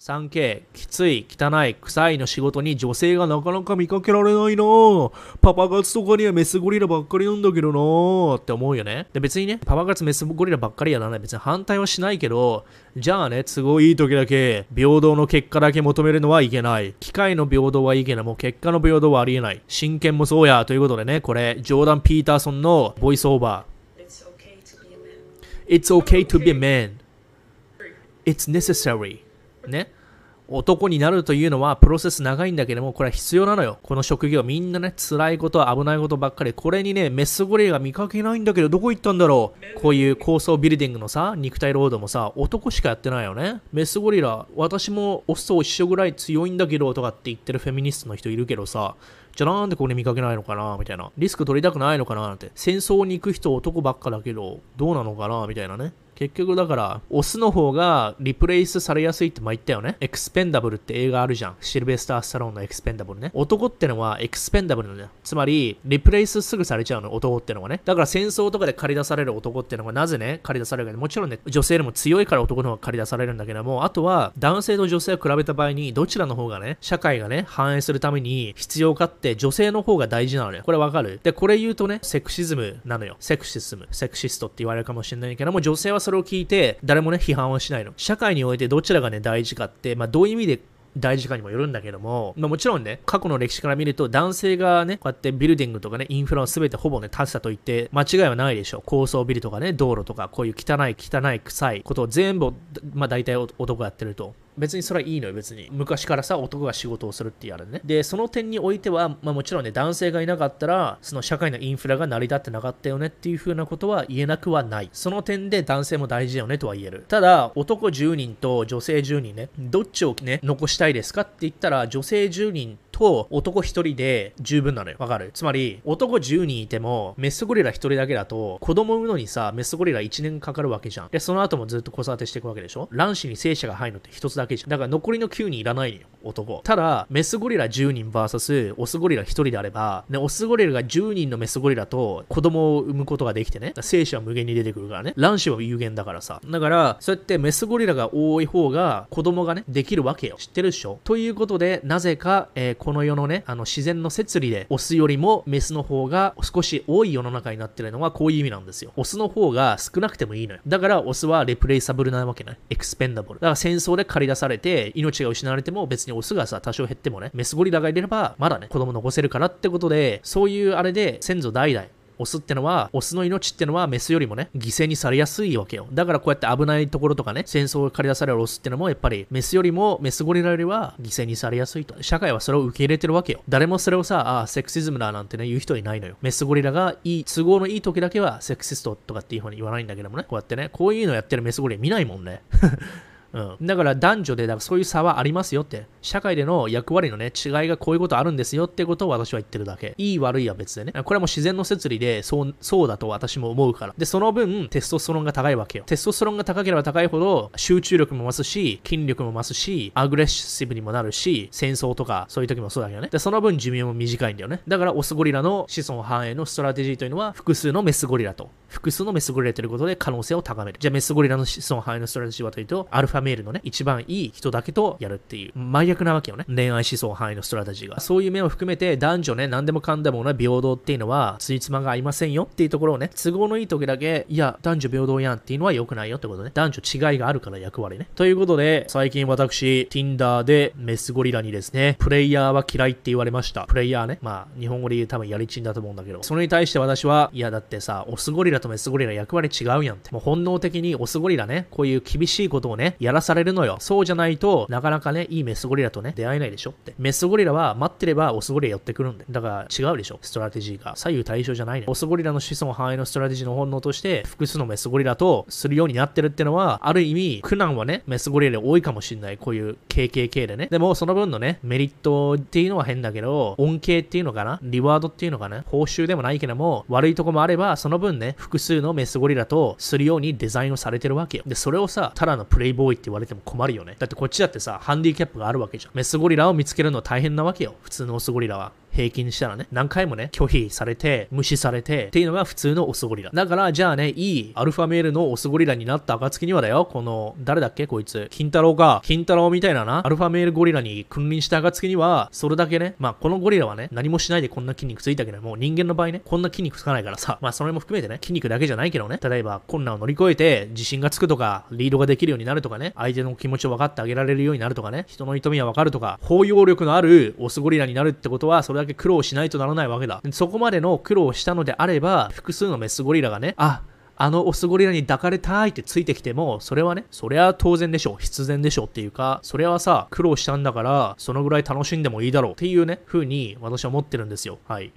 3K、きつい、汚い、臭いの仕事に女性がなかなか見かけられないなパパ活とかにはメスゴリラばっかりなんだけどなって思うよね。で、別にね、パパ活メスゴリラばっかりやらない。別に反対はしないけど、じゃあね、都合いい時だけ、平等の結果だけ求めるのはいけない。機械の平等はいいけども、結果の平等はありえない。真剣もそうや。ということでね、これ、ジョーダン・ピーターソンのボイスオーバー。It's okay to be a man. It's necessary. ね。男になるというのはプロセス長いんだけども、これは必要なのよ。この職業、みんなね、辛いこと、危ないことばっかり。これにね、メスゴリラが見かけないんだけど、どこ行ったんだろう？こういう高層ビルディングのさ、肉体労働もさ、男しかやってないよね。メスゴリラ、私もオスと一緒ぐらい強いんだけど、とかって言ってるフェミニストの人いるけどさ、じゃなんでこれ見かけないのかなみたいな。リスク取りたくないのかななんて。戦争に行く人男ばっかだけど、どうなのかなみたいなね。結局だから、オスの方がリプレイスされやすいって前言ったよね。エクスペンダブルって映画あるじゃん。シルベスター・スタローンのエクスペンダブルね。男ってのはエクスペンダブルなんだよ。つまり、リプレイスすぐされちゃうの、男ってのはね。だから戦争とかで借り出される男ってのがなぜね、借り出されるか。もちろんね、女性でも強いから男の方が借り出されるんだけども、あとは男性と女性を比べた場合に、どちらの方がね、社会がね、反映するために必要かって女性の方が大事なのよ。これわかる？で、これ言うとね、セクシズムなのよ。セクシズム、セクシストって言われるかもしれないけども、女性はそれを聞いて、誰もね、批判はしないの。社会においてどちらがね、大事かって、まあ、どういう意味で大事かにもよるんだけども、まあ、もちろんね、過去の歴史から見ると、男性がね、こうやってビルディングとかね、インフラを全てほぼね、立てたと言って、間違いはないでしょう。高層ビルとかね、道路とか、こういう汚い、汚い、臭いことを全部、まあ大体男やってると。別にそれはいいのよ、別に。昔からさ、男が仕事をするってやるね。で、その点においては、まあもちろんね、男性がいなかったら、その社会のインフラが成り立ってなかったよねっていう風なことは言えなくはない。その点で男性も大事だよねとは言える。ただ、男10人と女性10人ね、どっちをね、残したいですかって言ったら、女性10人男1人で十分なのよ。わかる？つまり、男10人いても、メスゴリラ1人だけだと、子供産むのにさ、メスゴリラ1年かかるわけじゃん。で、その後もずっと子育てしていくわけでしょ？卵子に精子が入るのって1つだけじゃん。だから残りの9人いらないのよ、男。ただ、メスゴリラ10人 VS オスゴリラ1人であれば、ね、オスゴリラが10人のメスゴリラと子供を産むことができてね、精子は無限に出てくるからね、卵子は有限だからさ。だから、そうやってメスゴリラが多い方が子供がね、できるわけよ。知ってるっしょ？ということで、なぜか、えー、ここの世のね、あの自然の摂理でオスよりもメスの方が少し多い世の中になってるのはこういう意味なんですよ。オスの方が少なくてもいいのよ。だからオスはレプレイサブルなわけない。エクスペンダブル。だから戦争で駆り出されて命が失われても別にオスがさ多少減ってもね、メスゴリラがいればまだね、子供残せるからってことで、そういうあれで先祖代々オスってのは、オスの命ってのはメスよりもね、犠牲にされやすいわけよ。だからこうやって危ないところとかね、戦争を駆り出されるオスってのも、やっぱりメスよりも、メスゴリラよりは犠牲にされやすいと。社会はそれを受け入れてるわけよ。誰もそれをさ、ああ、セクシズムだなんてね、言う人いないのよ。メスゴリラがいい、都合のいい時だけはセクシストとかっていうふうに言わないんだけどもね、こうやってね、こういうのやってるメスゴリラ見ないもんね。うん、だから男女でだからそういう差はありますよって。社会での役割のね、違いがこういうことあるんですよってことを私は言ってるだけ。いい悪いは別でね。これはもう自然の摂理で、そう、そうだと私も思うから。で、その分、テストステロンが高いわけよ。テストステロンが高ければ高いほど、集中力も増すし、筋力も増すし、アグレッシブにもなるし、戦争とか、そういう時もそうだけどね。で、その分寿命も短いんだよね。だから、オスゴリラの子孫繁栄の strategy というのは、複数のメスゴリラと、複数のメスゴリラということで可能性を高める。じゃあ、メスゴリラの子孫繁栄の strategy はというと、 alpha male のね、一番いい人だけとやるっていう、真逆なわけよね。恋愛思想範囲のストラテジーが。そういう面を含めて、男女ね、何でもかんでもね、平等っていうのは、つじつまが合いませんよっていうところをね、都合のいい時だけ、いや、男女平等やんっていうのは良くないよってことね。男女違いがあるから役割ね。ということで、最近私、Tinder でメスゴリラにですね、プレイヤーは嫌いって言われました。プレイヤーね。まあ、日本語で言う多分やりちんだと思うんだけど、それに対して私は、いや、だってさ、オスゴリラとメスゴリラ役割違うやんって。もう本能的にオスゴリラね、こういう厳しいことをね、ややらされるのよ。そうじゃないと、なかなかね、いいメスゴリラとね、出会えないでしょって。メスゴリラは待ってればオスゴリラ寄ってくるんで。だから違うでしょ strategy が。左右対称じゃないね。オスゴリラの子孫繁栄の strategy の本能として、複数のメスゴリラとするようになってるってのは、ある意味、苦難はね、メスゴリラで多いかもしんない。こういう KKK でね。でも、その分のね、メリットっていうのは変だけど、恩恵っていうのかな？ reward っていうのかな？報酬でもないけども、悪いとこもあれば、その分ね、複数のメスゴリラとするようにデザインをされてるわけよ。で、それをさ、ただのプレイボーイって言われても困るよね。だってこっちだってさ、ハンディキャップがあるわけじゃん。メスゴリラを見つけるの大変なわけよ。普通のオスゴリラは。平均したらね。何回もね、拒否されて、無視されて、っていうのが普通のオスゴリラ。だから、じゃあね、いいアルファメールのオスゴリラになった暁にはだよ、この、誰だっけ？こいつ。金太郎か。金太郎みたいなな、アルファメールゴリラに君臨した暁には、それだけね、まあ、このゴリラはね、何もしないでこんな筋肉ついたけども、人間の場合ね、こんな筋肉つかないからさ、まあ、それも含めてね、筋肉だけじゃないけどね、例えば、困難を乗り越えて、自信がつくとか、リードができるようになるとかね、相手の気持ちを分かってあげられるようになるとかね、人の痛みは分かるとか、包容力のあるオスゴリラになるってことは、それだけ苦労しないとならないわけだ。そこまでの苦労をしたのであれば、複数のメスゴリラがね、あ、あのオスゴリラに抱かれたいってついてきても、それはね、それは当然でしょう。必然でしょうっていうか、それはさ、苦労したんだから、そのぐらい楽しんでもいいだろうっていうね、風に私は思ってるんですよ。はい。